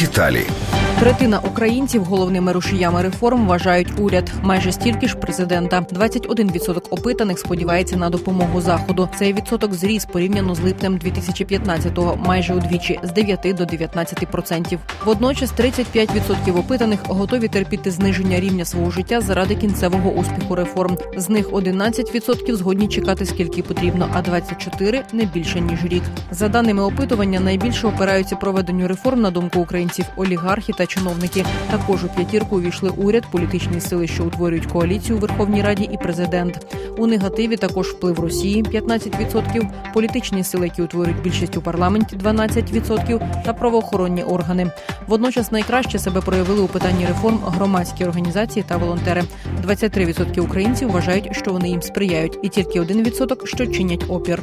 Деталі. Третина українців головними рушіями реформ вважають уряд. Майже стільки ж президента. 21% опитаних сподівається на допомогу заходу. Цей відсоток зріс порівняно з липнем 2015-го, майже удвічі з 9 до 19%. Водночас 35% опитаних готові терпіти зниження рівня свого життя заради кінцевого успіху реформ. З них 11% згодні чекати скільки потрібно, а 24% – не більше ніж рік. За даними опитування, найбільше опираються проведенню реформ на думку українців олігархи чиновники. Також у п'ятірку увійшли уряд, політичні сили, що утворюють коаліцію у Верховній Раді, і президент. У негативі також вплив Росії 15%, політичні сили, які утворюють більшість у парламенті 12% та правоохоронні органи. Водночас найкраще себе проявили у питанні реформ громадські організації та волонтери. 23% українців вважають, що вони їм сприяють, і тільки 1% – що чинять опір.